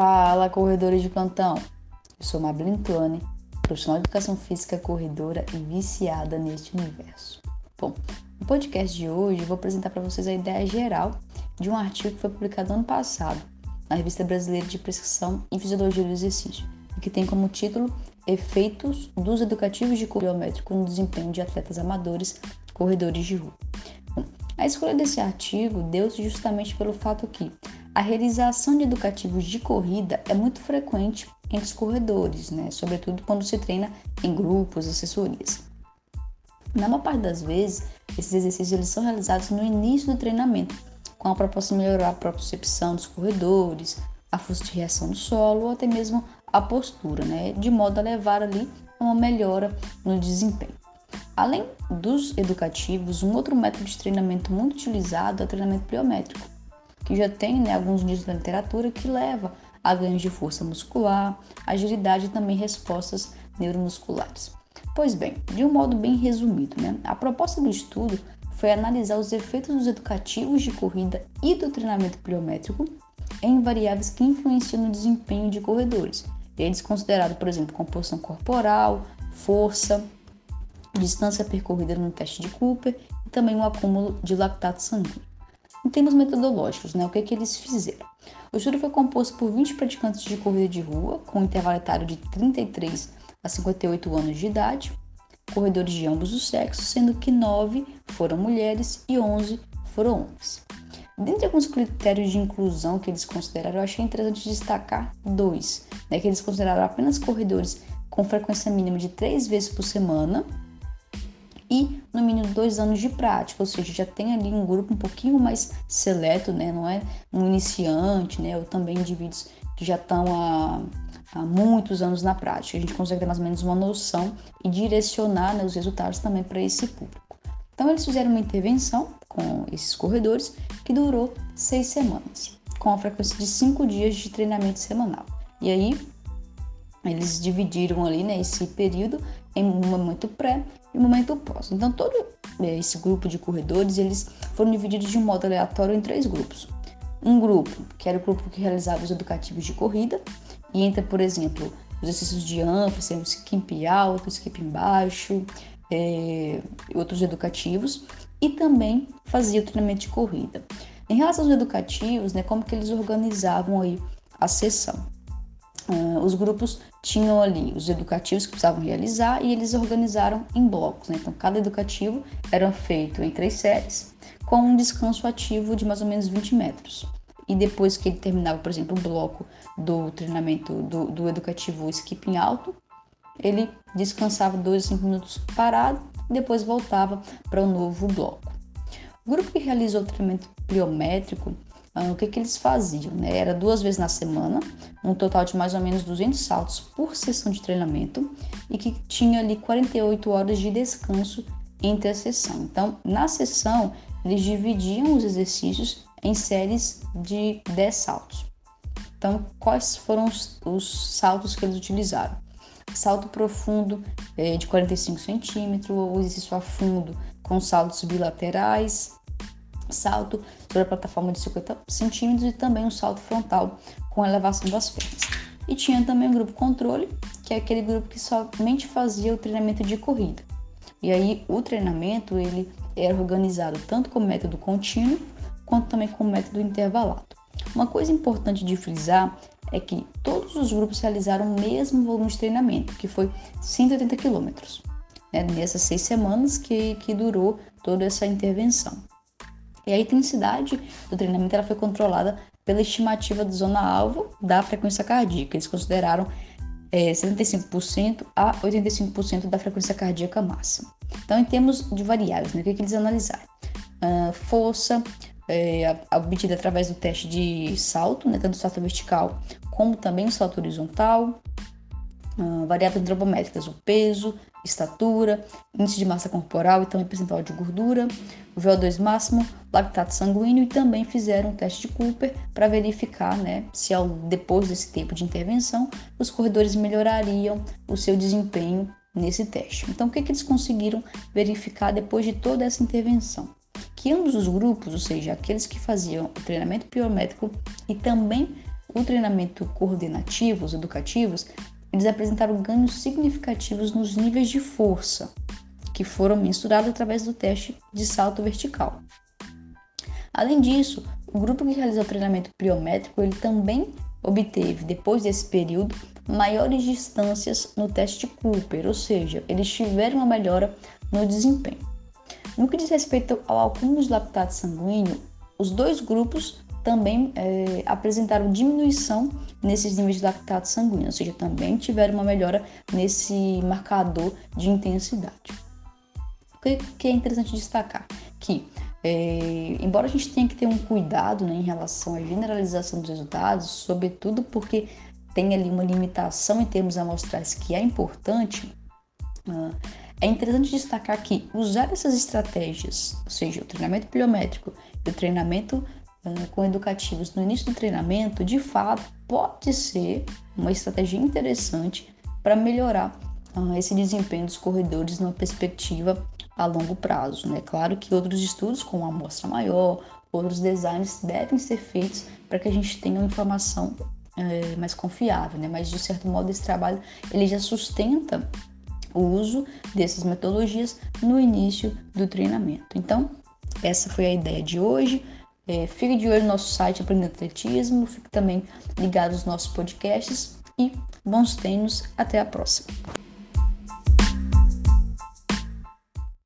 Fala, corredores de plantão! Eu sou Mablin Tuane, profissional de educação física, corredora e viciada neste universo. Bom, no podcast de hoje vou apresentar para vocês a ideia geral de um artigo que foi publicado ano passado na Revista Brasileira de Prescrição em Fisiologia do Exercício e que tem como título Efeitos dos educativos de biométrico no desempenho de atletas amadores corredores de rua. Bom, a escolha desse artigo deu-se justamente pelo fato que a realização de educativos de corrida é muito frequente entre os corredores, né? sobretudo quando se treina em grupos, assessorias. Na maior parte das vezes, esses exercícios eles são realizados no início do treinamento, com a proposta de melhorar a percepção dos corredores, a força de reação do solo ou até mesmo a postura, né? de modo a levar ali a uma melhora no desempenho. Além dos educativos, um outro método de treinamento muito utilizado é o treinamento pliométrico, que já tem né, alguns níveis da literatura que leva a ganhos de força muscular, agilidade e também respostas neuromusculares. Pois bem, de um modo bem resumido, né, a proposta do estudo foi analisar os efeitos dos educativos de corrida e do treinamento pliométrico em variáveis que influenciam no desempenho de corredores. Eles consideraram, por exemplo, composição corporal, força, distância percorrida no teste de Cooper e também o acúmulo de lactato sanguíneo. Em termos metodológicos, né, o que, é que eles fizeram? O estudo foi composto por 20 praticantes de corrida de rua, com um intervalo etário de 33 a 58 anos de idade, corredores de ambos os sexos, sendo que 9 foram mulheres e 11 foram homens. Dentre alguns critérios de inclusão que eles consideraram, eu achei interessante destacar dois, né, que eles consideraram apenas corredores com frequência mínima de três vezes por semana e no mínimo dois anos de prática, ou seja, já tem ali um grupo um pouquinho mais seleto, né? Não é um iniciante, né? Ou também indivíduos que já estão há, há muitos anos na prática. A gente consegue ter mais ou menos uma noção e direcionar né, os resultados também para esse público. Então, eles fizeram uma intervenção com esses corredores que durou seis semanas, com a frequência de cinco dias de treinamento semanal. E aí, eles dividiram ali né, esse período em um momento pré e momento pós. Então, todo é, esse grupo de corredores, eles foram divididos de modo aleatório em três grupos. Um grupo, que era o grupo que realizava os educativos de corrida, e entra, por exemplo, os exercícios de ênfase, o skip alto, skip baixo, é, outros educativos, e também fazia o treinamento de corrida. Em relação aos educativos, né, como que eles organizavam aí a sessão? Uh, os grupos tinham ali os educativos que precisavam realizar e eles organizaram em blocos. Né? Então, cada educativo era feito em três séries, com um descanso ativo de mais ou menos 20 metros. E depois que ele terminava, por exemplo, o bloco do treinamento do, do educativo skipping alto, ele descansava 2 a 5 minutos parado e depois voltava para o um novo bloco. O grupo que realizou o treinamento pliométrico o que, que eles faziam? Né? Era duas vezes na semana, um total de mais ou menos 200 saltos por sessão de treinamento e que tinha ali 48 horas de descanso entre a sessão. Então, na sessão, eles dividiam os exercícios em séries de 10 saltos. Então, quais foram os, os saltos que eles utilizaram? Salto profundo é, de 45 centímetros, ou exercício a fundo com saltos bilaterais, salto sobre a plataforma de 50 centímetros e também um salto frontal com elevação das pernas. E tinha também o grupo controle, que é aquele grupo que somente fazia o treinamento de corrida. E aí o treinamento ele era organizado tanto com método contínuo quanto também com método intervalado. Uma coisa importante de frisar é que todos os grupos realizaram o mesmo volume de treinamento, que foi 180 quilômetros, né, nessas seis semanas que, que durou toda essa intervenção. E a intensidade do treinamento ela foi controlada pela estimativa de zona-alvo da frequência cardíaca. Eles consideraram é, 75% a 85% da frequência cardíaca máxima. Então, em termos de variáveis, né, o que, que eles analisaram? Uh, força, é, obtida através do teste de salto, né, tanto salto vertical como também salto horizontal, uh, variáveis antropométricas, o peso, estatura, índice de massa corporal e também percentual de gordura, o VO2 máximo, lactato sanguíneo e também fizeram um teste de Cooper para verificar né, se ao, depois desse tempo de intervenção os corredores melhorariam o seu desempenho nesse teste. Então, o que, que eles conseguiram verificar depois de toda essa intervenção? Que ambos os grupos, ou seja, aqueles que faziam o treinamento biométrico e também o treinamento coordenativo, os educativos, eles apresentaram ganhos significativos nos níveis de força, que foram mensurados através do teste de salto vertical. Além disso, o grupo que realizou treinamento pliométrico, ele também obteve, depois desse período, maiores distâncias no teste Cooper, ou seja, eles tiveram uma melhora no desempenho. No que diz respeito ao acúmulo de lactato sanguíneo, os dois grupos também é, apresentaram diminuição nesses níveis de lactato sanguíneo, ou seja, também tiveram uma melhora nesse marcador de intensidade. O que é interessante destacar? Que, é, embora a gente tenha que ter um cuidado né, em relação à generalização dos resultados, sobretudo porque tem ali uma limitação em termos amostrais que é importante, uh, é interessante destacar que usar essas estratégias, ou seja, o treinamento pliométrico e o treinamento com educativos no início do treinamento, de fato, pode ser uma estratégia interessante para melhorar uh, esse desempenho dos corredores numa perspectiva a longo prazo. Né? Claro que outros estudos com uma amostra maior, outros designs devem ser feitos para que a gente tenha uma informação é, mais confiável, né? Mas de certo modo esse trabalho ele já sustenta o uso dessas metodologias no início do treinamento. Então essa foi a ideia de hoje. É, fique de olho no nosso site Aprendendo Atletismo, fique também ligado aos nossos podcasts e bons treinos. Até a próxima.